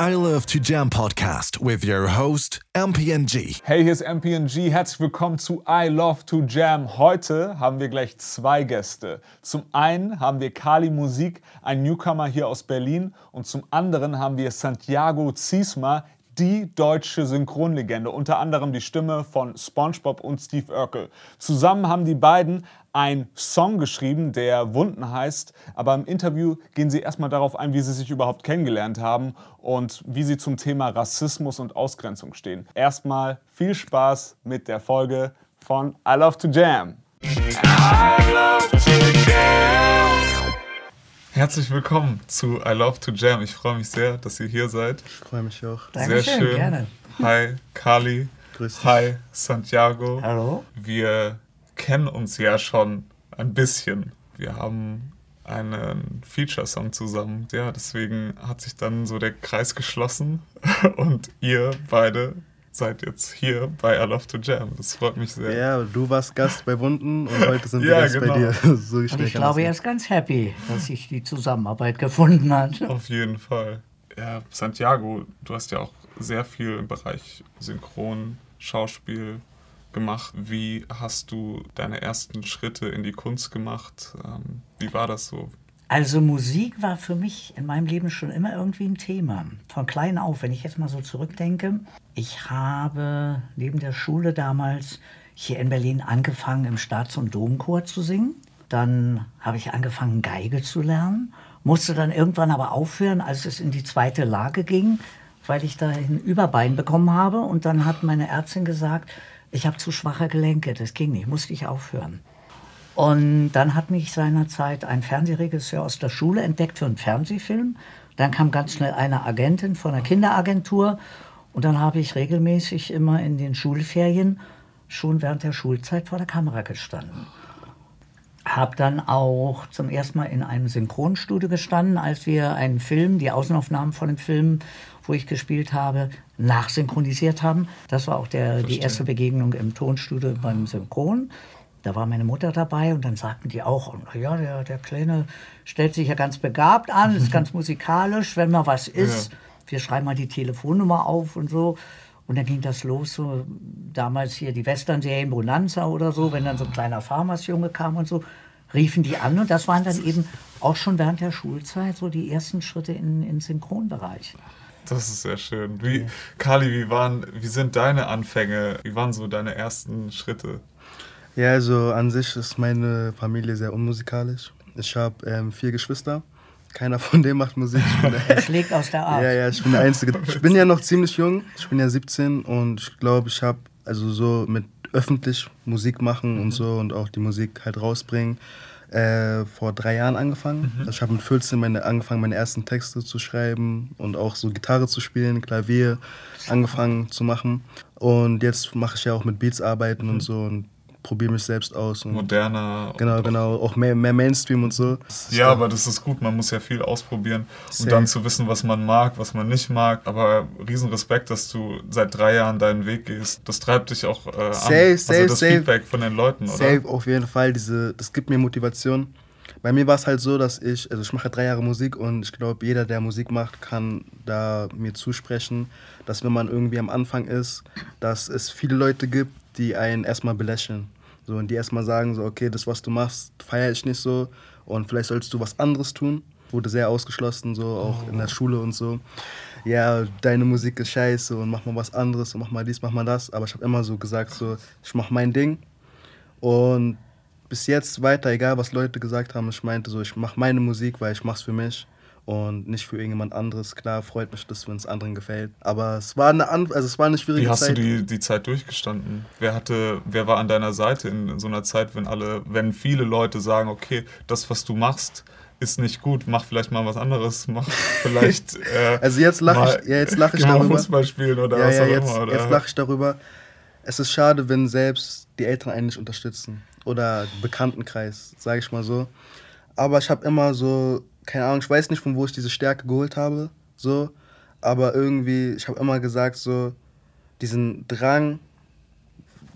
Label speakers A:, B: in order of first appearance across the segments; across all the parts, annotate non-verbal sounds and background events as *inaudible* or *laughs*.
A: I Love to Jam podcast with your host, MPNG.
B: Hey, hier ist MPNG. Herzlich willkommen zu I Love to Jam. Heute haben wir gleich zwei Gäste. Zum einen haben wir Kali Musik, ein Newcomer hier aus Berlin. Und zum anderen haben wir Santiago Ziesma, die deutsche Synchronlegende, unter anderem die Stimme von SpongeBob und Steve Urkel. Zusammen haben die beiden einen Song geschrieben, der Wunden heißt, aber im Interview gehen sie erstmal darauf ein, wie sie sich überhaupt kennengelernt haben und wie sie zum Thema Rassismus und Ausgrenzung stehen. Erstmal viel Spaß mit der Folge von I Love to Jam. I love to jam. Herzlich willkommen zu I Love to Jam. Ich freue mich sehr, dass ihr hier seid.
C: Ich freue mich auch.
B: Dankeschön, sehr schön. Gerne. Hi, Kali.
C: Grüß dich.
B: Hi, Santiago.
D: Hallo.
B: Wir kennen uns ja schon ein bisschen. Wir haben einen Feature-Song zusammen. Ja, deswegen hat sich dann so der Kreis geschlossen *laughs* und ihr beide seid jetzt hier bei I Love to Jam. Das freut mich sehr.
C: Ja, du warst Gast bei Wunden und *laughs* heute sind wir ja, Gast genau. bei dir. *laughs*
D: so und ich glaube, er ist ganz happy, dass sich die Zusammenarbeit gefunden hat.
B: Auf jeden Fall. Ja, Santiago, du hast ja auch sehr viel im Bereich Synchron, Schauspiel gemacht. Wie hast du deine ersten Schritte in die Kunst gemacht? Ähm, wie war das so?
D: Also Musik war für mich in meinem Leben schon immer irgendwie ein Thema. Von klein auf, wenn ich jetzt mal so zurückdenke. Ich habe neben der Schule damals hier in Berlin angefangen, im Staats- und Domchor zu singen. Dann habe ich angefangen, Geige zu lernen, musste dann irgendwann aber aufhören, als es in die zweite Lage ging, weil ich da ein Überbein bekommen habe. Und dann hat meine Ärztin gesagt, ich habe zu schwache Gelenke, das ging nicht, musste ich aufhören. Und dann hat mich seinerzeit ein Fernsehregisseur aus der Schule entdeckt für einen Fernsehfilm. Dann kam ganz schnell eine Agentin von einer Kinderagentur. Und dann habe ich regelmäßig immer in den Schulferien schon während der Schulzeit vor der Kamera gestanden. Habe dann auch zum ersten Mal in einem Synchronstudio gestanden, als wir einen Film, die Außenaufnahmen von dem Film, wo ich gespielt habe, nachsynchronisiert haben. Das war auch der, die erste Begegnung im Tonstudio beim Synchron. Da war meine Mutter dabei und dann sagten die auch, ja, der, der Kleine stellt sich ja ganz begabt an, ist ganz *laughs* musikalisch, wenn mal was ist, ja. wir schreiben mal die Telefonnummer auf und so. Und dann ging das los, so damals hier die Western-Serie Bonanza oder so, wenn dann so ein kleiner Farmersjunge kam und so, riefen die an. Und das waren dann eben auch schon während der Schulzeit so die ersten Schritte in, in Synchronbereich.
B: Das ist sehr schön. Wie, Kali, wie, waren, wie sind deine Anfänge? Wie waren so deine ersten Schritte?
C: Ja, also an sich ist meine Familie sehr unmusikalisch. Ich habe ähm, vier Geschwister. Keiner von denen macht Musik.
D: Der schlägt aus der Art.
C: Ja, ja, ich bin der Einzige. Ich bin ja noch ziemlich jung. Ich bin ja 17 und ich glaube, ich habe also so mit öffentlich Musik machen mhm. und so und auch die Musik halt rausbringen äh, vor drei Jahren angefangen. Mhm. Also ich habe mit 14 meine, angefangen, meine ersten Texte zu schreiben und auch so Gitarre zu spielen, Klavier angefangen zu machen. Und jetzt mache ich ja auch mit Beats arbeiten mhm. und so und probiere mich selbst aus.
B: Moderner.
C: Genau, genau. Auch mehr, mehr Mainstream und so.
B: Ja, aber das ist gut. Man muss ja viel ausprobieren, um dann zu wissen, was man mag, was man nicht mag. Aber riesen Respekt, dass du seit drei Jahren deinen Weg gehst. Das treibt dich auch äh, safe, an. Safe, also das safe. Feedback von den Leuten, oder?
C: Safe, auf jeden Fall. Diese, das gibt mir Motivation. Bei mir war es halt so, dass ich, also ich mache drei Jahre Musik und ich glaube, jeder, der Musik macht, kann da mir zusprechen, dass wenn man irgendwie am Anfang ist, dass es viele Leute gibt, die einen erstmal belächeln. So, und die erstmal sagen, so, okay, das, was du machst, feiere ich nicht so und vielleicht solltest du was anderes tun. Wurde sehr ausgeschlossen, so auch oh. in der Schule und so. Ja, deine Musik ist scheiße und mach mal was anderes und mach mal dies, mach mal das. Aber ich habe immer so gesagt, so, ich mach mein Ding. Und bis jetzt weiter, egal was Leute gesagt haben, ich meinte so, ich mach meine Musik, weil ich mach's für mich und nicht für irgendjemand anderes. Klar, freut mich das, wenn es anderen gefällt. Aber es war eine, also es war eine schwierige
B: Zeit. Wie hast
C: Zeit.
B: du die, die Zeit durchgestanden? Wer, hatte, wer war an deiner Seite in, in so einer Zeit, wenn alle, wenn viele Leute sagen, okay, das, was du machst, ist nicht gut, mach vielleicht mal was anderes, mach *laughs* vielleicht. Äh,
C: also jetzt lache ich, ja, jetzt lach ich darüber.
B: Fußball spielen oder
C: ja,
B: was
C: ja,
B: auch
C: jetzt,
B: immer. Oder?
C: Jetzt lache ich darüber. Es ist schade, wenn selbst die Eltern einen nicht unterstützen. Oder Bekanntenkreis, sage ich mal so. Aber ich habe immer so keine Ahnung, ich weiß nicht, von wo ich diese Stärke geholt habe, so, aber irgendwie, ich habe immer gesagt, so, diesen Drang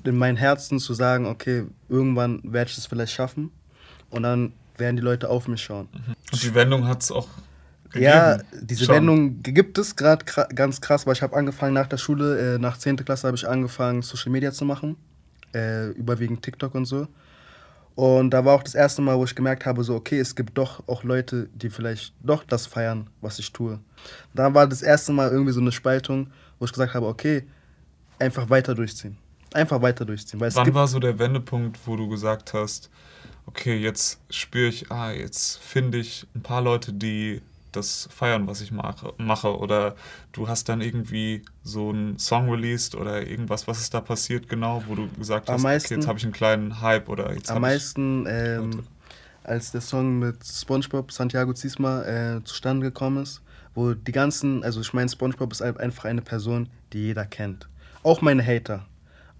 C: in mein Herzen zu sagen, okay, irgendwann werde ich das vielleicht schaffen und dann werden die Leute auf mich schauen.
B: Mhm. Und die Wendung hat es auch
C: Ja,
B: gegeben?
C: diese
B: Schon.
C: Wendung gibt es gerade ganz krass, weil ich habe angefangen nach der Schule, äh, nach 10. Klasse habe ich angefangen, Social Media zu machen. Äh, überwiegend TikTok und so. Und da war auch das erste Mal, wo ich gemerkt habe, so, okay, es gibt doch auch Leute, die vielleicht doch das feiern, was ich tue. Da war das erste Mal irgendwie so eine Spaltung, wo ich gesagt habe, okay, einfach weiter durchziehen. Einfach weiter durchziehen. Weil
B: Wann war so der Wendepunkt, wo du gesagt hast, okay, jetzt spüre ich, ah, jetzt finde ich ein paar Leute, die das feiern, was ich mache, mache. Oder du hast dann irgendwie so einen Song released oder irgendwas, was ist da passiert genau, wo du gesagt
C: Am
B: hast,
C: meisten-
B: okay, jetzt habe ich einen kleinen Hype oder jetzt
C: am meisten, ähm, als der Song mit SpongeBob, Santiago Ziesma, äh, zustande gekommen ist, wo die ganzen, also ich meine, SpongeBob ist ein- einfach eine Person, die jeder kennt. Auch meine Hater.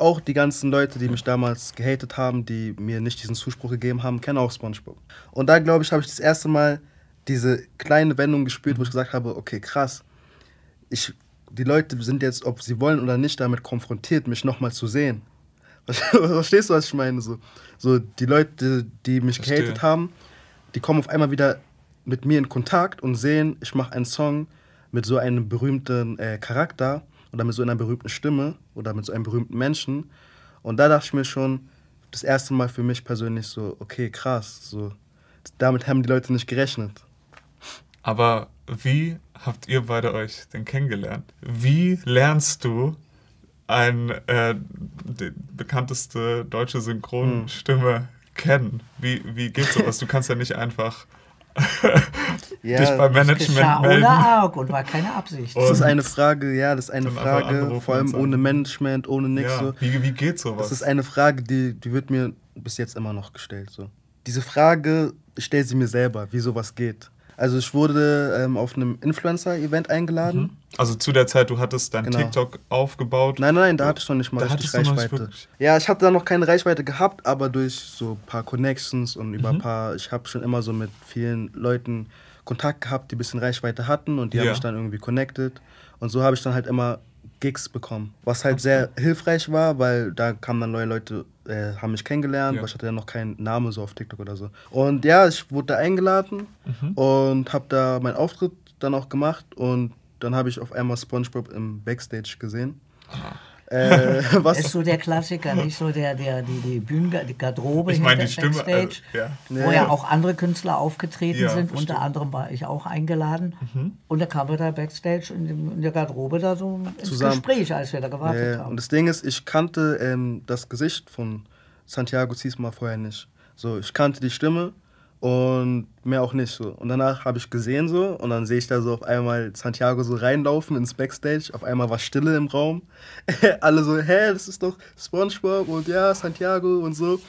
C: Auch die ganzen Leute, die mich damals gehatet haben, die mir nicht diesen Zuspruch gegeben haben, kennen auch SpongeBob. Und da, glaube ich, habe ich das erste Mal diese kleine Wendung gespürt, wo ich gesagt habe, okay, krass, ich, die Leute sind jetzt, ob sie wollen oder nicht, damit konfrontiert, mich nochmal zu sehen. *laughs* Verstehst du, was ich meine? So, so die Leute, die mich
B: Verstehe.
C: gehatet haben, die kommen auf einmal wieder mit mir in Kontakt und sehen, ich mache einen Song mit so einem berühmten äh, Charakter oder mit so einer berühmten Stimme oder mit so einem berühmten Menschen. Und da dachte ich mir schon, das erste Mal für mich persönlich so, okay, krass, so, damit haben die Leute nicht gerechnet.
B: Aber wie habt ihr beide euch denn kennengelernt? Wie lernst du ein, äh, die bekannteste deutsche Synchronstimme kennen? Wie, wie geht sowas? Du kannst ja nicht einfach *laughs*
C: Ja,
B: dich beim
C: das
B: Management
D: Geschah
B: melden.
D: ohne Arg und war keine Absicht.
C: Das ist
B: Und
C: eine Frage, ja, das ist eine Frage, vor
B: und
C: allem ohne Management, ohne nichts
B: Ja,
C: so.
B: wie, wie geht sowas?
C: Das ist eine Frage, die, die wird mir bis jetzt immer noch gestellt. So. Diese Frage, ich stelle sie mir selber, wie sowas geht. Also ich wurde ähm, auf einem Influencer-Event eingeladen.
B: also zu der Zeit, du hattest dein
C: Genau.
B: TikTok aufgebaut.
C: Nein, nein, da hatte ich noch nicht mal
B: Da
C: richtig
B: nicht
C: Reichweite. Ja, ich hatte da noch keine Reichweite gehabt, aber durch so ein paar Connections und über
B: Mhm.
C: ein paar, ich habe schon immer so mit vielen Leuten Kontakt gehabt, die ein bisschen Reichweite hatten und die
B: Ja.
C: haben mich dann irgendwie connected. Und so habe ich dann halt immer Gigs bekommen. Was halt sehr hilfreich war, weil da kamen dann neue Leute, äh, haben mich kennengelernt,
B: Ja.
C: weil ich hatte ja noch keinen Namen so auf TikTok oder so. Und ja, ich wurde da eingeladen
B: Mhm.
C: und habe da meinen Auftritt dann auch gemacht und dann habe ich auf einmal SpongeBob im Backstage gesehen. Äh, was
D: ist so der Klassiker, nicht so der, der, die, die Bühnen, die Garderobe
B: Ich meine,
D: hinter
B: die Stimme.
D: Backstage,
B: Also, ja.
D: wo ja auch andere Künstler aufgetreten
B: Ja,
D: sind. Unter anderem war ich auch eingeladen.
C: Mhm.
D: Und da kamen wir da Backstage in, dem, in der Garderobe da so ins
C: Zusammen.
D: Gespräch, als wir da gewartet
C: Ja,
D: haben.
C: und das Ding ist, ich kannte ähm, das Gesicht von Santiago Ziesma vorher nicht. So, ich kannte die Stimme und mehr auch nicht so. Und danach habe ich gesehen so und dann sehe ich da so auf einmal Santiago so reinlaufen ins Backstage. Auf einmal war Stille im Raum. *laughs* Alle so, hä, das ist doch SpongeBob und ja, Santiago und so.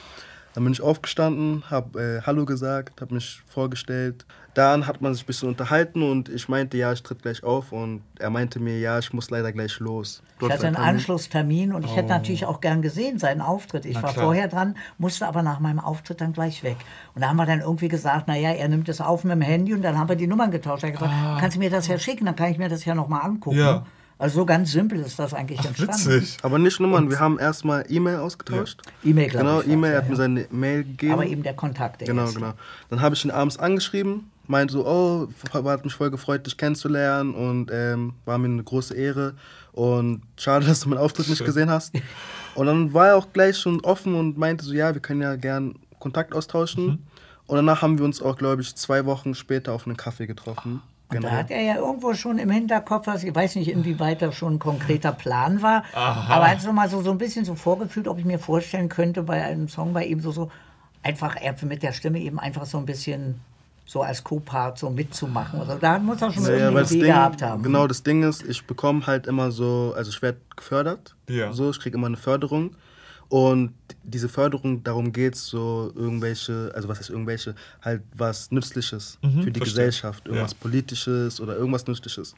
C: Dann bin ich aufgestanden, habe äh, Hallo gesagt, habe mich vorgestellt. Dann hat man sich ein bisschen unterhalten und ich meinte, ja, ich tritt gleich auf. Und er meinte mir, ja, ich muss leider gleich los.
D: Ich
C: Dort
D: hatte einen
C: Termin.
D: Anschlusstermin und ich hätte natürlich auch gern gesehen, seinen Auftritt. Ich
B: Na
D: war
B: klar.
D: vorher dran, musste aber nach meinem Auftritt dann gleich weg. Und da haben wir dann irgendwie gesagt, naja, er nimmt es auf mit dem Handy und dann haben wir die Nummern getauscht. Er hat gesagt, kannst du mir das ja schicken, dann kann ich mir das ja nochmal angucken.
B: Ja.
D: Also so ganz simpel ist das eigentlich entstanden.
B: Witzig.
C: Aber nicht Nummern, wir haben erstmal E-Mail ausgetauscht.
D: E-Mail, glaube
C: Genau,
D: ich. war's,
C: E-Mail, er
D: ja,
C: hat mir
D: ja.
C: seine Mail gegeben.
D: Aber eben der Kontakt. Der
C: Genau,
D: erste.
C: genau. Dann habe ich ihn abends angeschrieben, meinte so, oh, hat mich voll gefreut, dich kennenzulernen und ähm, war mir eine große Ehre. Und schade, dass du meinen Auftritt nicht
B: Schön.
C: gesehen hast. *laughs* Und dann war er auch gleich schon offen und meinte so, ja, wir können ja gern Kontakt austauschen.
B: Mhm.
C: Und danach haben wir uns auch, glaube ich, zwei Wochen später auf einen Kaffee getroffen.
D: Und
C: Genau.
D: da hat er ja irgendwo schon im Hinterkopf, was, ich weiß nicht, inwieweit da schon ein konkreter Plan war,
B: Aha.
D: aber er hat so mal so, so ein bisschen so vorgefühlt, ob ich mir vorstellen könnte, bei einem Song bei ihm so, so einfach er mit der Stimme eben einfach so ein bisschen so als Co-Part so mitzumachen. Also da muss er schon
C: Ja, ja,
D: irgendwie
C: weil
D: eine Idee
C: Ding,
D: gehabt haben.
C: Genau, das Ding ist, ich bekomme halt immer so, also ich werde gefördert.
B: Ja.
C: So, ich kriege immer eine Förderung. Und diese Förderung, darum geht es, so irgendwelche, also was heißt irgendwelche, halt was Nützliches
B: Mhm,
C: für die
B: verstehe.
C: Gesellschaft, irgendwas
B: Ja. Mhm.
C: Politisches oder irgendwas Nützliches.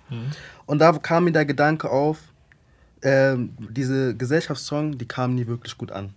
C: Und da kam mir der Gedanke auf, ähm, diese Gesellschaftssong, die kamen nie wirklich gut an.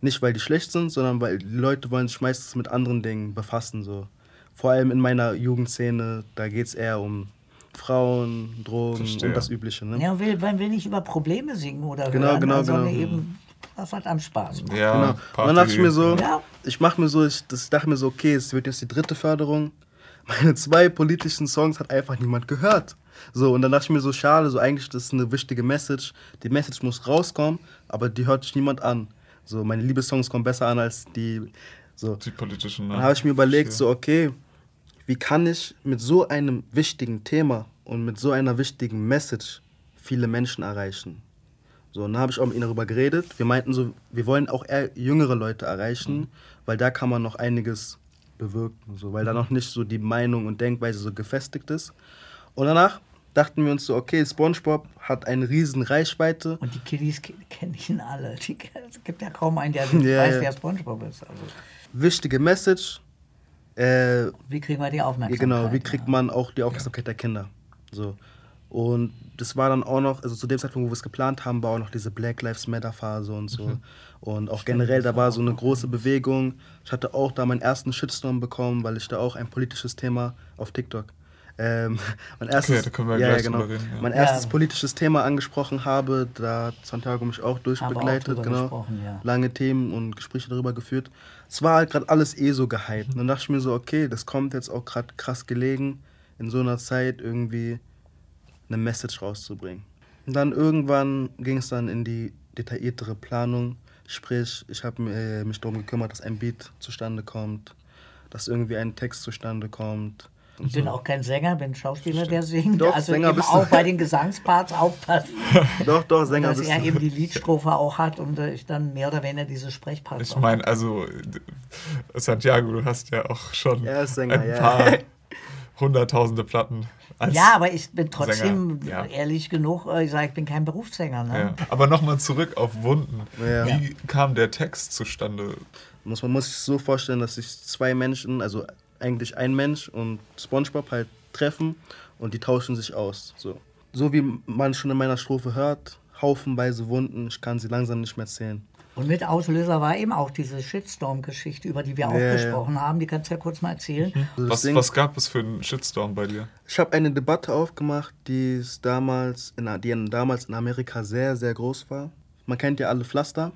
C: Nicht, weil die schlecht sind, sondern weil die Leute wollen sich meistens mit anderen Dingen befassen. So. Vor allem in meiner Jugendszene, da geht es eher um Frauen, Drogen
B: Verstehe.
C: und das Übliche. Ne?
D: Ja, will, man will nicht über Probleme singen oder
C: Genau,
D: hören,
C: genau,
D: sondern
C: genau.
D: eben, das hat einem Spaß macht.
B: Ja,
C: Genau. Und dann dachte ich mir so,
D: Ja.
C: ich mache mir so, ich, das, dachte mir so, okay, es wird jetzt die dritte Förderung. *laughs* meine zwei politischen Songs hat einfach niemand gehört. So, und dann dachte ich mir so, schade, so eigentlich das ist eine wichtige Message. Die Message muss rauskommen, aber die hört sich niemand an. So, meine Liebessongs kommen besser an als die. So.
B: Die politischen. Ne?
C: Dann habe ich mir überlegt, so, okay, wie kann ich mit so einem wichtigen Thema und mit so einer wichtigen Message viele Menschen erreichen? So, und dann habe ich auch mit ihnen darüber geredet. Wir meinten so, wir wollen auch eher jüngere Leute erreichen, mhm. weil da kann man noch einiges bewirken, so, weil da noch nicht so die Meinung und Denkweise so gefestigt ist. Und danach dachten wir uns so, okay, SpongeBob hat eine riesen Reichweite.
D: Und die Kiddies kennen ihn alle. Die, es gibt ja kaum einen, der ja, *laughs* weiß, ja. wer SpongeBob ist. Also.
C: Wichtige Message. Äh,
D: wie kriegen wir die Aufmerksamkeit?
C: Genau, wie kriegt man auch die Aufmerksamkeit der Kinder? So. Und das war dann auch noch, also zu dem Zeitpunkt, wo wir es geplant haben, war auch noch diese Black Lives Matter Phase und so. Mhm. Und auch Stimmt, generell, da war so eine große Bewegung. Ich hatte auch da meinen ersten Shitstorm bekommen, weil ich da auch ein politisches Thema auf TikTok ähm, *laughs* mein erstes, okay, da können wir ja, gleich ja, genau, reden, ja. mein erstes politisches Thema angesprochen habe. Da hat Santiago mich auch durchbegleitet, auch genau. Lange Themen und Gespräche darüber geführt. Es war halt gerade alles eh so gehypt. Und dann dachte ich mir so, okay, das kommt jetzt auch gerade krass gelegen, in so einer Zeit irgendwie eine Message rauszubringen. Und dann irgendwann ging es dann in die detailliertere Planung. Sprich, ich habe äh, mich darum gekümmert, dass ein Beat zustande kommt, dass irgendwie ein Text zustande kommt
D: ich bin auch kein Sänger, bin Schauspieler, der singt. Doch, also Sänger eben auch bei den Gesangsparts aufpassen. *laughs*
C: doch, doch, Sänger
D: Dass er eben die Liedstrophe auch hat und ich dann mehr oder weniger diese Sprechparts
B: Ich meine, also Santiago, du hast ja auch schon
C: Sänger,
B: ein paar ja. *laughs* hunderttausende Platten.
D: ja, aber ich bin trotzdem ja. ehrlich genug, äh, ich sage, ich bin kein Berufssänger. Ne?
B: Ja. Aber nochmal zurück auf Wunden. Wie kam der Text zustande?
C: Muss, man muss sich so vorstellen, dass sich zwei Menschen, also eigentlich ein Mensch und SpongeBob halt treffen und die tauschen sich aus. So, so wie man schon in meiner Strophe hört, haufenweise Wunden, ich kann sie langsam nicht mehr zählen.
D: Und mit Auslöser war eben auch diese Shitstorm-Geschichte, über die wir auch ja, gesprochen ja. haben. Die kannst du ja kurz mal erzählen.
B: Mhm. Was, was, gab es für einen Shitstorm bei dir?
C: Ich habe eine Debatte aufgemacht, die, damals in, die damals in Amerika sehr, sehr groß war. Man kennt ja alle Pflaster.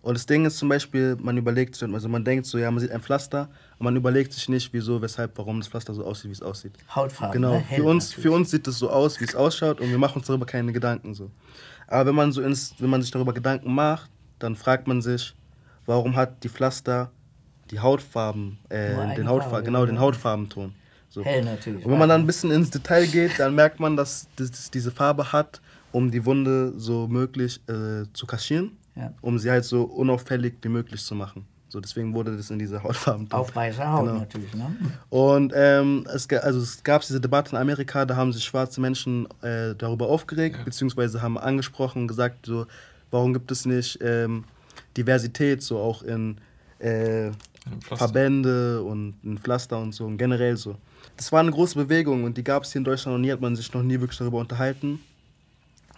C: Und das Ding ist zum Beispiel, man überlegt sich, also man denkt so, ja, man sieht ein Pflaster, aber man überlegt sich nicht, wieso, weshalb, warum das Pflaster so aussieht, wie es aussieht.
D: Hautfarbe.
C: Genau. Ne? Für uns, für uns sieht es so aus, wie es ausschaut und wir machen uns darüber keine Gedanken so. Aber wenn man so ins, wenn man sich darüber Gedanken macht, dann fragt man sich, warum hat die Pflaster die Hautfarben, äh, den Hautfarben, genau, den Hautfarbenton.
D: So. Hell natürlich.
C: Und wenn man dann ein bisschen ins Detail geht, dann merkt man, dass das diese Farbe hat, um die Wunde so möglich äh, zu kaschieren ja. um sie halt so unauffällig wie möglich zu machen. So, deswegen wurde das in dieser Hautfarben.
D: Auf *laughs* weißer Haut genau. natürlich. Ne?
C: Und ähm, es, also es gab diese Debatte in Amerika, da haben sich schwarze Menschen äh, darüber aufgeregt, ja. beziehungsweise haben angesprochen und gesagt, so, warum gibt es nicht ähm, Diversität, so auch in äh, Verbände und in Pflaster und so und generell so. Das war eine große Bewegung und die gab es hier in Deutschland noch nie, hat man sich noch nie wirklich darüber unterhalten.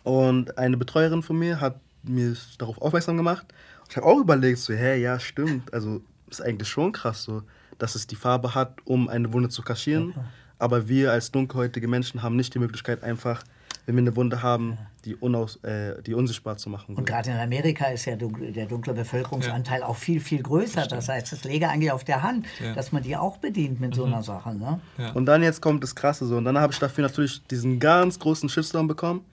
C: Und eine Betreuerin von mir hat mir darauf aufmerksam gemacht. Ich habe auch überlegt, so, hä, ja, stimmt. Also ist eigentlich schon krass, so, dass es die Farbe hat, um eine Wunde zu kaschieren. Okay. Aber wir als dunkelhäutige Menschen haben nicht die Möglichkeit, einfach, wenn wir eine Wunde haben, die, unaus, äh, die unsichtbar zu machen.
D: Und gerade in Amerika ist ja der dunkle Bevölkerungsanteil ja. auch viel, viel größer. Das, das heißt, es läge eigentlich auf der Hand, ja. dass man die auch bedient mit mhm. so einer Sache. Ne?
C: Und dann jetzt kommt das Krasse so. Und dann habe ich dafür natürlich diesen ganz großen Shitstorm bekommen.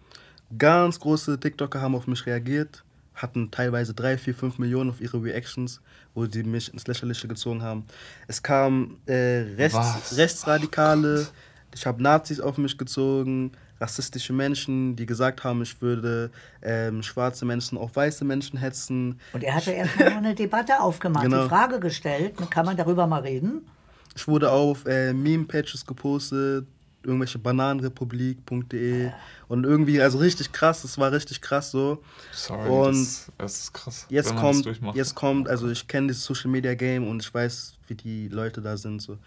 C: Ganz große TikToker haben auf mich reagiert, hatten teilweise 3, 4, 5 Millionen auf ihre Reactions, wo sie mich ins Lächerliche gezogen haben. Es kamen äh, Rechts, Rechtsradikale, ich habe Nazis auf mich gezogen, rassistische Menschen, die gesagt haben, ich würde ähm, schwarze Menschen auf weiße Menschen hetzen.
D: Und er hatte erstmal nur eine Debatte aufgemacht, genau. die Frage gestellt, kann man darüber mal reden?
C: Ich wurde auf äh, Meme-Pages gepostet, irgendwelche bananenrepublik.de und irgendwie, also richtig krass, es war richtig krass so.
B: Sorry, und das, das ist krass.
C: Jetzt kommt, jetzt kommt, also ich kenne das Social Media Game und ich weiß, wie die Leute da sind. So.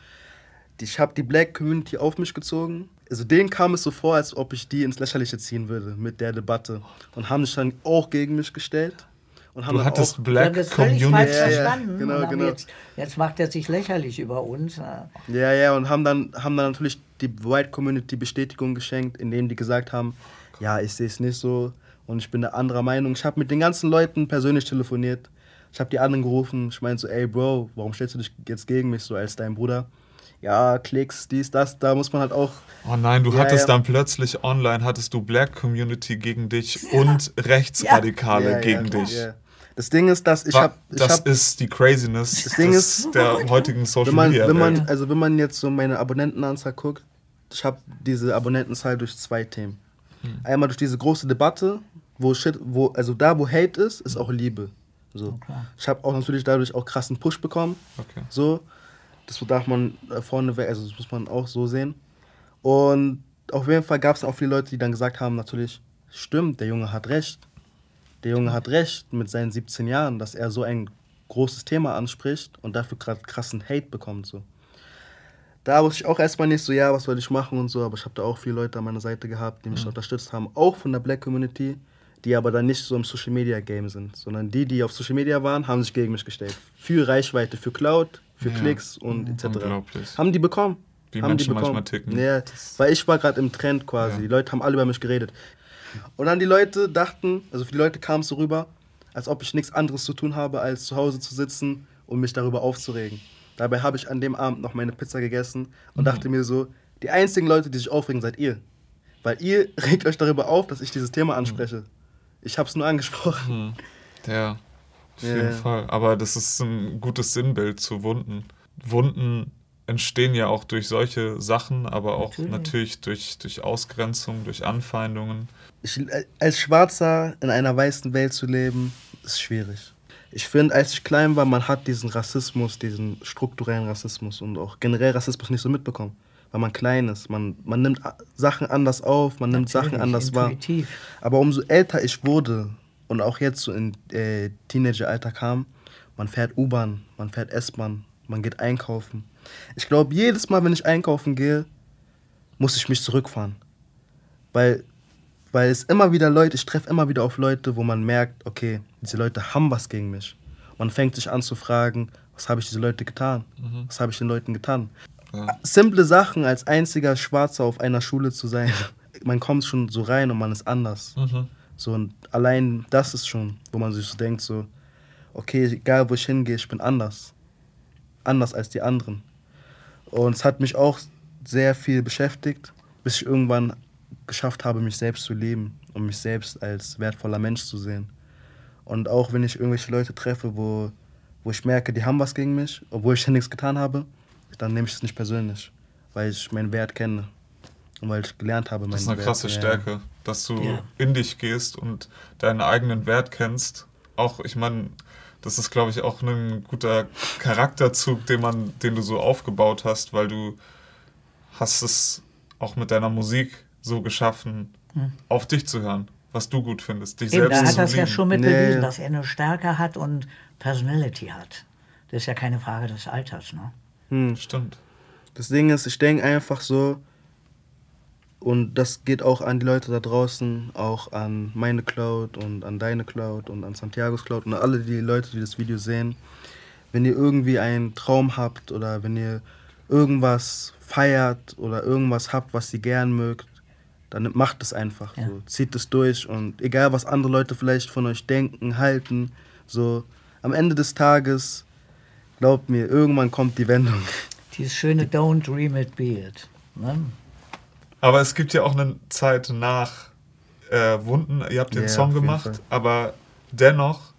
C: Ich habe die Black Community auf mich gezogen. Also denen kam es so vor, als ob ich die ins Lächerliche ziehen würde mit der Debatte und haben sich dann auch gegen mich gestellt. Und haben
B: du hattest auch, Black das Community. Falsch
D: ja, verstanden. Ja, genau, genau. Jetzt, jetzt, macht er sich lächerlich über uns.
C: Ja, ja, und haben dann, haben dann natürlich die White Community Bestätigung geschenkt, indem die gesagt haben, ja, ich sehe es nicht so und ich bin eine anderer Meinung. Ich habe mit den ganzen Leuten persönlich telefoniert. Ich habe die anderen gerufen. Ich meinte so, ey Bro, warum stellst du dich jetzt gegen mich so als dein Bruder? Ja, Klicks, dies, das, da muss man halt auch.
B: Oh nein, du
C: Ja,
B: hattest
C: ja.
B: dann plötzlich online, hattest du Black Community gegen dich und Rechtsradikale
C: Ja,
B: gegen
C: ja,
B: dich.
C: ja. Das Ding ist, dass ich habe.
B: Das
C: hab,
B: ist die Craziness
C: Das Ding
B: des-
C: ist-
B: der heutigen Social
C: wenn man,
B: Media.
C: wenn man, also wenn man jetzt so meine Abonnentenanzahl guckt, ich habe diese Abonnentenzahl durch zwei Themen.
B: Hm.
C: Einmal durch diese große Debatte, wo Shit, wo, also da wo Hate ist, ist auch Liebe. So. Ich habe auch natürlich dadurch auch krassen Push bekommen.
B: Okay.
C: So. Das darf man äh, vorneweg, also das muss man auch so sehen. Und auf jeden Fall gab es auch viele Leute, die dann gesagt haben, natürlich, stimmt, der Junge hat recht. Der Junge hat recht mit seinen 17 Jahren, dass er so ein großes Thema anspricht und dafür gerade krassen Hate bekommt. So. Da wusste ich auch erstmal nicht so, ja, was soll ich machen und so, aber ich habe da auch viele Leute an meiner Seite gehabt, die mich unterstützt haben, auch von der Black Community, die aber dann nicht so im Social Media Game sind, sondern die, die auf Social Media waren, haben sich gegen mich gestellt. Für Reichweite, für Cloud, für
B: Ja.
C: Klicks und etc.
B: Unglaublich.
C: Haben die bekommen.
B: Wie
C: haben
B: Menschen
C: die bekommen.
B: manchmal ticken.
C: Ja, weil ich war gerade im Trend quasi.
B: Ja.
C: Die Leute haben alle über mich geredet. Und dann die Leute dachten, also für die Leute kam es so rüber, als ob ich nichts anderes zu tun habe, als zu Hause zu sitzen und mich darüber aufzuregen. Dabei habe ich an dem Abend noch meine Pizza gegessen und dachte mir so, die einzigen Leute, die sich aufregen, seid ihr. Weil ihr *laughs* regt euch darüber auf, dass ich dieses Thema anspreche. Ich habe es nur angesprochen.
B: Ja, auf
C: Ja,
B: jeden. Fall. Aber das ist ein gutes Sinnbild zu Wunden. Wunden entstehen ja auch durch solche Sachen, aber auch natürlich,
D: Natürlich.
B: durch, durch Ausgrenzung, durch Anfeindungen.
C: Ich, als Schwarzer in einer weißen Welt zu leben, ist schwierig. Ich finde, als ich klein war, man hat diesen Rassismus, diesen strukturellen Rassismus und auch generell Rassismus nicht so mitbekommen. Weil man klein ist. Man, man nimmt Sachen anders auf, man nimmt Sachen
D: Natürlich,
C: anders wahr.
D: intuitiv.
C: Aber umso älter ich wurde und auch jetzt so in äh, Teenageralter kam, man fährt U-Bahn, man fährt S-Bahn, man geht einkaufen. Ich glaube, jedes Mal, wenn ich einkaufen gehe, muss ich mich zurückfahren. Weil, weil es immer wieder Leute, ich treffe immer wieder auf Leute, wo man merkt, okay, diese Leute haben was gegen mich. Man fängt sich an zu fragen, was habe ich diese Leute getan? Was habe ich den Leuten getan?
B: Ja.
C: Simple Sachen, als einziger Schwarzer auf einer Schule zu sein, man kommt schon so rein und man ist anders.
B: Mhm.
C: So, und allein das ist schon, wo man sich so denkt, so, okay, egal wo ich hingehe, ich bin anders. Anders als die anderen. Und es hat mich auch sehr viel beschäftigt, bis ich irgendwann geschafft habe, mich selbst zu leben und mich selbst als wertvoller Mensch zu sehen. Und auch wenn ich irgendwelche Leute treffe, wo, wo ich merke, die haben was gegen mich, obwohl ich ja nichts getan habe, dann nehme ich es nicht persönlich, weil ich meinen Wert kenne und weil ich gelernt habe, meinen
B: Das ist eine
C: Wert.
B: krasse
C: Ja.
B: Stärke, dass du
D: Ja.
B: in dich gehst und deinen eigenen Wert kennst. Auch, ich meine, das ist, glaube ich, auch ein guter Charakterzug, den man, den du so aufgebaut hast, weil du hast es auch mit deiner Musik so geschaffen, auf dich zu hören, was du gut findest, dich
D: Eben,
B: selbst
D: da hat
B: zu
D: das ja
B: lieben.
D: schon mit
C: Nee.
D: bewiesen, dass er eine Stärke hat und Personality hat. Das ist ja keine Frage des Alters, ne?
B: Stimmt.
C: Das Ding ist, ich denke einfach so, und das geht auch an die Leute da draußen, auch an meine Cloud und an deine Cloud und an Santiagos Cloud und an alle die Leute, die das Video sehen. Wenn ihr irgendwie einen Traum habt oder wenn ihr irgendwas feiert oder irgendwas habt, was ihr gern mögt, dann macht es einfach.
D: Ja.
C: So. Zieht es durch und egal, was andere Leute vielleicht von euch denken, halten, so am Ende des Tages, glaubt mir, irgendwann kommt die Wendung.
D: Dieses schöne Don't dream it, be it. Ne?
B: Aber es gibt ja auch eine Zeit nach äh, Wunden. Ihr habt den
C: Ja,
B: Song gemacht,
C: Fall.
B: aber dennoch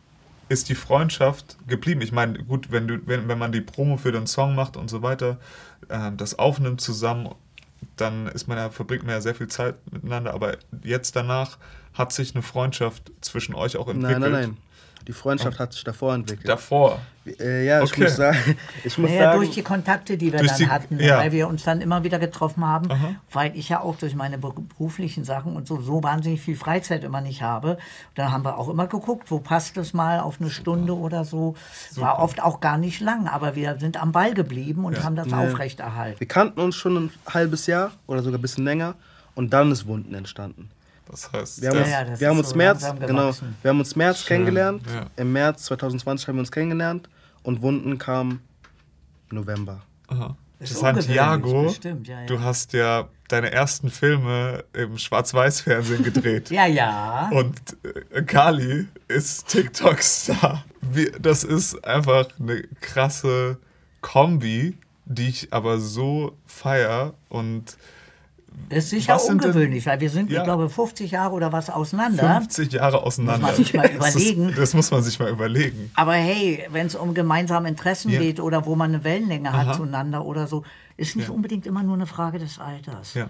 B: ist die Freundschaft geblieben. Ich meine, gut, wenn, du, wenn, wenn man die Promo für den Song macht und so weiter, äh, das aufnimmt zusammen, dann ist man ja, verbringt man ja sehr viel Zeit miteinander. Aber jetzt danach hat sich eine Freundschaft zwischen euch auch entwickelt.
C: Nein, nein, nein. Die Freundschaft hat sich davor entwickelt.
B: Davor.
C: Äh, ja, ich
B: Okay.
C: muss sagen, *laughs* ich muss
D: Naja,
C: sagen,
D: durch die Kontakte, die wir dann
B: die-
D: hatten,
B: ja.
D: weil wir uns dann immer wieder getroffen haben,
B: Aha.
D: weil ich ja auch durch meine beruflichen Sachen und so, so wahnsinnig viel Freizeit immer nicht habe. Da haben wir auch immer geguckt, wo passt es mal auf eine Stunde oder so. War oft auch gar nicht lang, aber wir sind am Ball geblieben und haben das aufrechterhalten.
C: wir kannten uns schon ein halbes Jahr oder sogar ein bisschen länger und dann ist Wunden entstanden.
B: Das heißt,
C: Wir haben
D: Ja,
C: uns,
D: ja, das
C: wir haben uns
D: so
C: März, genau, wir haben uns März
B: Schön,
C: kennengelernt.
B: ja.
C: Im März 2020 haben wir uns kennengelernt und Wunden kam November.
B: Aha.
D: Ist
B: Santiago,
D: bestimmt, ja, ja.
B: du hast ja deine ersten Filme im Schwarz-Weiß-Fernsehen gedreht. *laughs*
D: Ja, ja.
B: Und äh, Kali ist TikTok-Star. Das ist einfach eine krasse Kombi, die ich aber so feier und
D: Das ist sicher
B: sind denn-
D: ungewöhnlich, weil wir sind,
B: Ja.
D: ich glaube, 50 Jahre oder was auseinander.
B: 50 Jahre auseinander.
D: Muss man sich mal
B: Das
D: überlegen.
B: Das muss man sich mal überlegen.
D: Aber hey, wenn es um gemeinsame Interessen
B: Ja.
D: geht oder wo man eine Wellenlänge
B: Aha.
D: hat zueinander oder so, ist nicht
B: Ja.
D: unbedingt immer nur eine Frage des Alters.
B: Ja.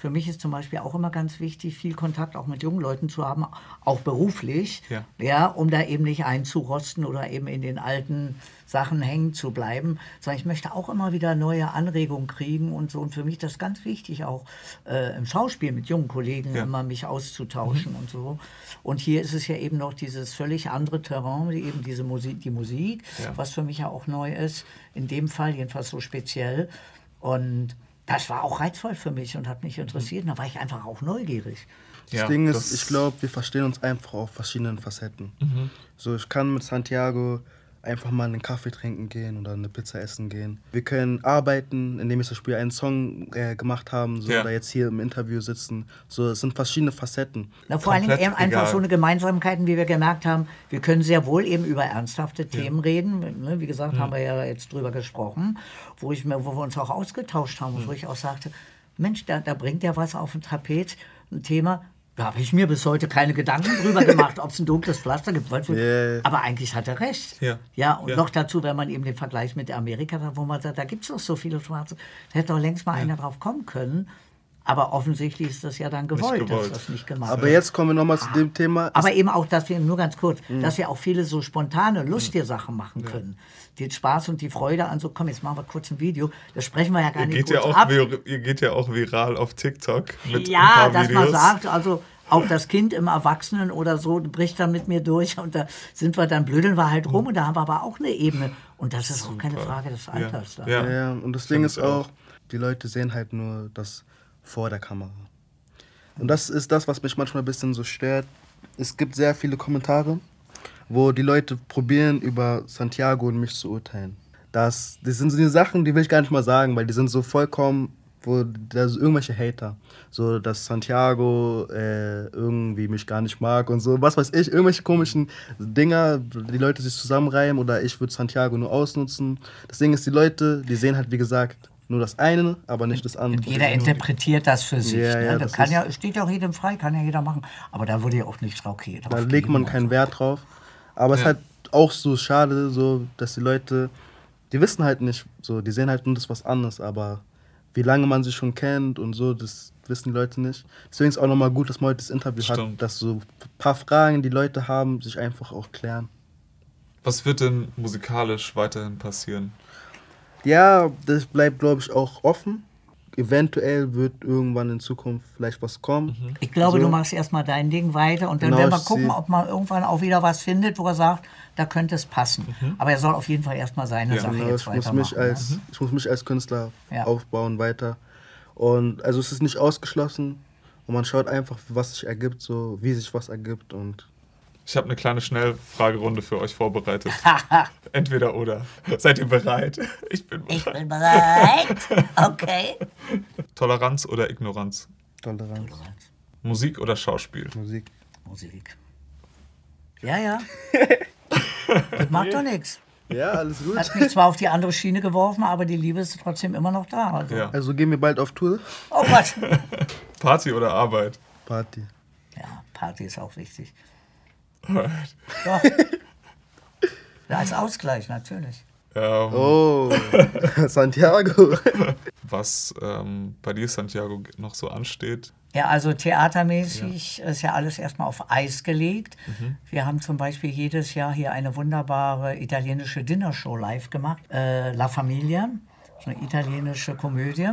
D: Für mich ist zum Beispiel auch immer ganz wichtig, viel Kontakt auch mit jungen Leuten zu haben, auch beruflich,
B: Ja.
D: ja, um da eben nicht einzurosten oder eben in den alten Sachen hängen zu bleiben, sondern ich möchte auch immer wieder neue Anregungen kriegen und so. Und für mich ist das ganz wichtig, auch äh, im Schauspiel mit jungen Kollegen
B: Ja.
D: immer mich auszutauschen und so. Und hier ist es ja eben noch dieses völlig andere Terrain, eben diese Musik, die Musik,
B: Ja.
D: was für mich ja auch neu ist, in dem Fall jedenfalls so speziell. Und das war auch reizvoll für mich und hat mich interessiert. Und da war ich einfach auch neugierig.
C: Das
B: Ja,
C: Ding ist,
B: das-
C: ich glaube, wir verstehen uns einfach auf verschiedenen Facetten.
B: Mhm.
C: So, ich kann mit Santiago einfach mal einen Kaffee trinken gehen oder eine Pizza essen gehen. Wir können arbeiten, indem wir zum Beispiel einen Song äh, gemacht haben, so,
B: Ja.
C: oder jetzt hier im Interview sitzen. So, es sind verschiedene Facetten.
D: Na, vor allen Dingen
B: Komplett
D: eben einfach so eine Gemeinsamkeiten, wie wir gemerkt haben. Wir können sehr wohl eben über ernsthafte Themen reden. Ne, Wie gesagt, haben wir ja jetzt drüber gesprochen, wo, ich mir, wo wir uns auch ausgetauscht haben und wo ich auch sagte, Mensch, da, da bringt ja was auf den Tapet, ein Thema. Da habe ich mir bis heute keine Gedanken drüber gemacht, ob es ein dunkles Pflaster gibt. Weil-
C: Yeah.
D: Aber eigentlich hat er recht.
B: Ja.
D: ja und
B: Ja.
D: noch dazu, wenn man eben den Vergleich mit Amerika hat, wo man sagt, da gibt es doch so viele Schwarze. Da hätte doch längst mal einer drauf kommen können. Aber offensichtlich ist das ja dann gewollt,
B: gewollt.
D: dass das nicht gemacht
C: Aber
D: wird.
C: jetzt kommen wir nochmal zu dem Thema.
D: Ah. Aber eben auch, dass wir, nur ganz kurz,
B: Mhm.
D: dass wir auch viele so spontane, lustige Sachen machen können. Den Spaß und die Freude an so, komm, jetzt machen wir kurz ein Video. Das sprechen wir ja gar
B: Ihr
D: nicht
B: geht,
D: kurz
B: ja auch,
D: ab.
B: vir- ihr geht ja auch viral auf TikTok mit ein
D: Ja,
B: paar
D: dass
B: Videos.
D: man sagt, also auch das Kind im Erwachsenen oder so bricht dann mit mir durch und da sind wir dann, blödeln wir halt rum und da haben wir aber auch eine Ebene. Und das ist auch keine Frage des Alters.
B: Ja. Ja.
C: Ja, und das Ding ist
B: auch.
C: auch, die Leute sehen halt nur das vor der Kamera. Und das ist das, was mich manchmal ein bisschen so stört. Es gibt sehr viele Kommentare, wo die Leute probieren, über Santiago und mich zu urteilen. Das, das sind so die Sachen, die will ich gar nicht mal sagen, weil die sind so vollkommen, wo da sind irgendwelche Hater. So, dass Santiago äh, irgendwie mich gar nicht mag und so, was weiß ich, irgendwelche komischen Dinger, die Leute sich zusammenreimen oder ich würde Santiago nur ausnutzen. Das Ding ist, die Leute, die sehen halt, wie gesagt, nur das eine, aber nicht das andere.
D: Jeder interpretiert das für sich.
C: Ja,
D: ne?
C: ja,
D: das
C: das
D: kann ja, steht ja auch jedem frei, kann ja jeder machen. Aber da würde ja auch nicht drauf gehen.
C: Da legt man keinen Wert drauf. Aber es ist halt auch so schade, so, dass die Leute, die wissen halt nicht, so, die sehen halt nur das was anderes, aber wie lange man sich schon kennt und so, das wissen die Leute nicht. Deswegen ist auch nochmal gut, dass man heute das Interview
B: Stimmt.
C: hat, dass so ein paar Fragen, die Leute haben, sich einfach auch klären.
B: Was wird denn musikalisch weiterhin passieren?
C: Ja, das bleibt, glaube ich, auch offen. Eventuell wird irgendwann in Zukunft vielleicht was kommen.
D: Ich glaube,
C: So.
D: du machst erstmal dein Ding weiter und dann
C: Genau,
D: werden wir gucken, ob man irgendwann auch wieder was findet, wo er sagt, da könnte es passen. Aber er soll auf jeden Fall erstmal seine
B: Ja.
D: Sache
C: Genau,
D: jetzt
C: ich, muss mich als,
D: ne?
C: ich muss mich als Künstler
D: Ja.
C: aufbauen weiter. Und also es ist nicht ausgeschlossen. Und man schaut einfach, was sich ergibt, so wie sich was ergibt. Und
B: Ich habe eine kleine Schnellfragerunde für euch vorbereitet. *laughs* Entweder oder. Seid ihr bereit? Ich bin bereit.
D: Ich bin bereit. Okay.
B: Toleranz oder Ignoranz?
C: Toleranz,
B: Musik oder Schauspiel?
C: Musik.
D: Musik. Ja, ja. *laughs* das macht doch nichts.
C: Ja, alles gut.
D: Hat mich zwar auf die andere Schiene geworfen, aber die Liebe ist trotzdem immer noch da. Also.
B: Ja.
C: Also gehen wir bald auf Tour.
D: Oh Gott. *laughs*
B: Party oder Arbeit?
C: Party.
D: Ja, Party ist auch wichtig. Ja. ja, als Ausgleich natürlich.
B: Ähm,
C: Oh, *laughs* Santiago.
B: Was ähm, bei dir, Santiago, noch so ansteht?
D: Ja, also theatermäßig ist ja alles erstmal auf Eis gelegt.
B: Mhm.
D: Wir haben zum Beispiel jedes Jahr hier eine wunderbare italienische Dinnershow live gemacht. Äh, La Familia, so eine italienische Komödie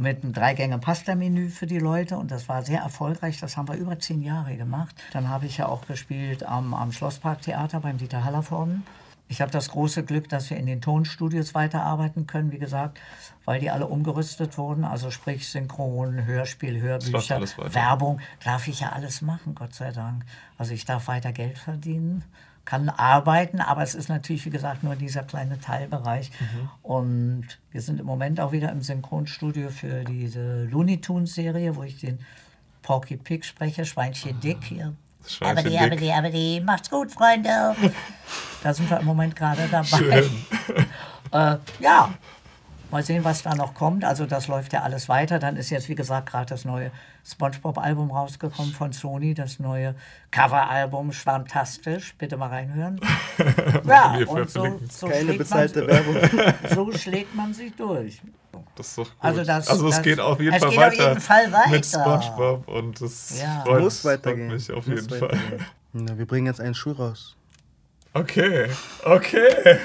D: mit einem Dreigänge-Pasta-Menü für die Leute und das war sehr erfolgreich. Das haben wir über zehn Jahre gemacht. Dann habe ich ja auch gespielt am, am Schlossparktheater beim Dieter Hallervorden. Ich habe das große Glück, dass wir in den Tonstudios weiterarbeiten können, wie gesagt, weil die alle umgerüstet wurden. Also sprich Synchron, Hörspiel, Hörbücher. Werbung. Darf ich ja alles machen, Gott sei Dank. Also ich darf weiter Geld verdienen, kann arbeiten, aber es ist natürlich, wie gesagt, nur dieser kleine Teilbereich.
B: Mhm.
D: Und wir sind im Moment auch wieder im Synchronstudio für diese Looney Tunes Serie, wo ich den Porky Pig spreche, Schweinchen Dick hier. Aber die, aber die, aber die, macht's gut, Freunde. *laughs* Da sind wir im Moment gerade dabei.
B: Schön.
D: Äh, ja, Mal sehen, was da noch kommt. Also das läuft ja alles weiter. Dann ist jetzt, wie gesagt, gerade das neue SpongeBob-Album rausgekommen von Sony. Das neue Cover-Album, schwarmtastisch. Bitte mal reinhören. *laughs* ja, und so, so,
C: Keine
D: schlägt
C: bezahlte
D: man,
C: Werbung. *laughs*
D: so schlägt man sich durch.
B: Das ist doch gut.
D: Also das-
B: also es
D: das-
B: geht auf jeden Fall
D: geht auf
B: weiter
D: jeden Fall weiter.
B: mit SpongeBob und das
D: Ja.
B: freut,
C: Muss
B: freut
C: weitergehen.
B: mich auf
C: Muss
B: jeden Fall.
C: Ja, wir bringen jetzt einen Schuh raus.
B: Okay, okay.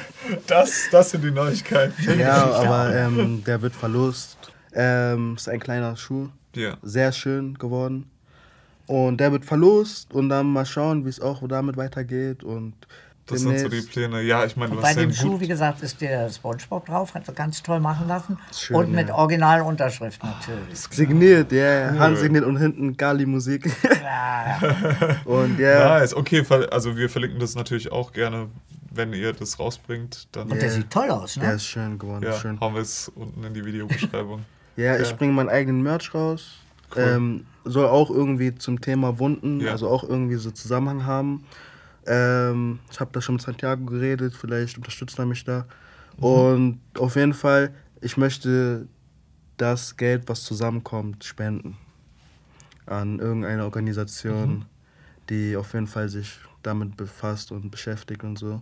B: Das, das sind die Neuigkeiten.
C: Ja, aber ähm, der wird verlost. Ähm, ist ein kleiner Schuh.
B: Ja.
C: Sehr schön geworden. Und der wird verlost und dann mal schauen, wie es auch damit weitergeht. Und
B: Das sind so die Pläne. Ja, ich meine, du
D: Bei
B: hast ja
D: dem
B: einen
D: Schuh,
B: gut,
D: wie gesagt, ist der Spongebob drauf, hat er ganz toll machen lassen.
C: Schön,
D: und mit
C: ja.
D: Originalunterschrift natürlich.
C: Signiert, ja, yeah. handsigniert und hinten Gali Musik.
D: Ja, *laughs*
C: und ja,
B: Nice, okay, also wir verlinken das natürlich auch gerne, wenn ihr das rausbringt. Dann
D: und der sieht toll aus,
C: der
D: ne?
C: ist schön geworden.
B: ja,
C: Schön.
B: hauen wir es unten in die Videobeschreibung. *laughs*
C: Ja, ich
B: Ja.
C: bringe meinen eigenen Merch raus.
B: Cool.
C: Ähm, soll auch irgendwie zum Thema Wunden,
B: Ja.
C: also auch irgendwie so Zusammenhang haben. Ähm, ich habe da schon mit Santiago geredet, vielleicht unterstützt er mich da.
B: Mhm.
C: Und auf jeden Fall, ich möchte das Geld, was zusammenkommt, spenden. An irgendeine Organisation,
B: Mhm.
C: die auf jeden Fall sich damit befasst und beschäftigt und so.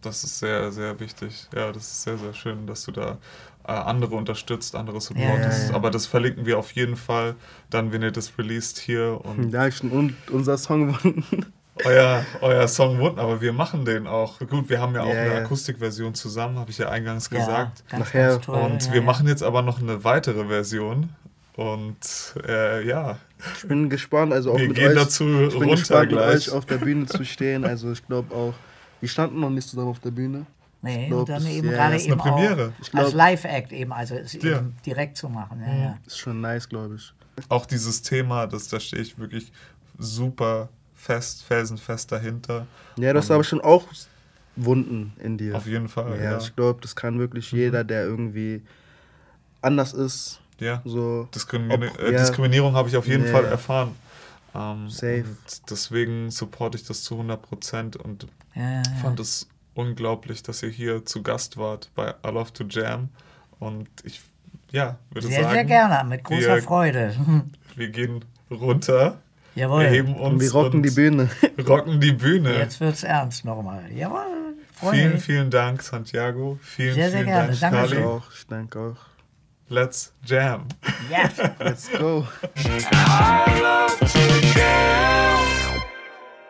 B: Das ist sehr, sehr wichtig. Ja, das ist sehr, sehr schön, dass du da äh, andere unterstützt, andere supportest.
C: Ja, ja.
B: Aber das verlinken wir auf jeden Fall, dann, wenn ihr das released hier. Und
C: Ja, schon und unser Song. *laughs*
B: euer, euer Song Wunden, aber wir machen den auch. Gut, wir haben ja auch
C: Ja,
B: eine
C: ja.
B: Akustikversion zusammen, habe ich ja eingangs
D: Ja,
B: gesagt.
D: ganz,
C: Nachher.
D: ganz toll.
B: Und
D: ja,
B: wir
D: ja.
B: machen jetzt aber noch eine weitere Version. Und äh, ja,
C: Ich bin gespannt, also auch
B: Wir
C: mit
B: gehen
C: euch.
B: dazu
C: ich bin
B: runter
C: gespannt,
B: gleich.
C: mit euch auf der Bühne zu stehen. Also ich glaube auch, wir standen noch nicht zusammen auf der Bühne.
D: Nee,
C: glaub,
D: und dann
C: das-
D: eben
C: ja,
D: gerade
C: das
B: ist eine
D: eben auch
B: Premiere.
C: Ich glaub-
D: als Live-Act eben, also es
B: Ja.
D: eben direkt zu machen. Ja, ja.
C: Ist schon nice, glaube ich.
B: auch dieses Thema, das, da stehe ich wirklich super fest, felsenfest dahinter.
C: Ja, du hast aber schon auch Wunden in dir.
B: Auf jeden Fall.
C: Ja,
B: Ja,
C: ich glaube, das kann wirklich jeder, der irgendwie anders ist.
B: ja.
C: So.
B: Diskrimini
C: Ob-
B: äh,
C: ja.
B: Diskriminierung habe ich auf jeden
C: Ja.
B: Fall erfahren. Ähm,
C: Safe.
B: Und deswegen supporte ich das zu 100 Prozent und
D: Ja,
B: fand es unglaublich, dass ihr hier zu Gast wart bei I Love to Jam. Und ich, ja, würde
D: Sehr,
B: sagen,
D: sehr gerne, mit großer
B: wir-
D: Freude. *laughs*
B: wir gehen runter,
D: Jawohl.
B: erheben uns
C: Und wir rocken
B: und
C: die Bühne. *laughs*
B: rocken die Bühne.
D: Jetzt wird's ernst nochmal. Jawohl. Freue
B: Vielen, vielen Dank, Santiago. Vielen,
D: Sehr, sehr
B: vielen
D: gerne.
B: Dank,
D: Danke
C: Ich
B: Charlie.
D: schön.
C: auch, ich danke auch.
B: Let's jam.
D: Ja. *laughs*
C: Let's go.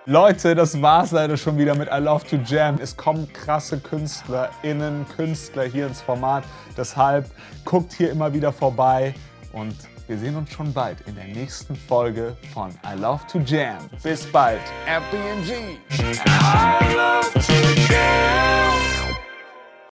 B: Leute, das war's leider schon wieder mit I Love to Jam. Es kommen krasse KünstlerInnen, Künstler hier ins Format. Deshalb guckt hier immer wieder vorbei und wir sehen uns schon bald in der nächsten Folge von I Love to Jam. Bis bald, FBNG!
A: I love to jam.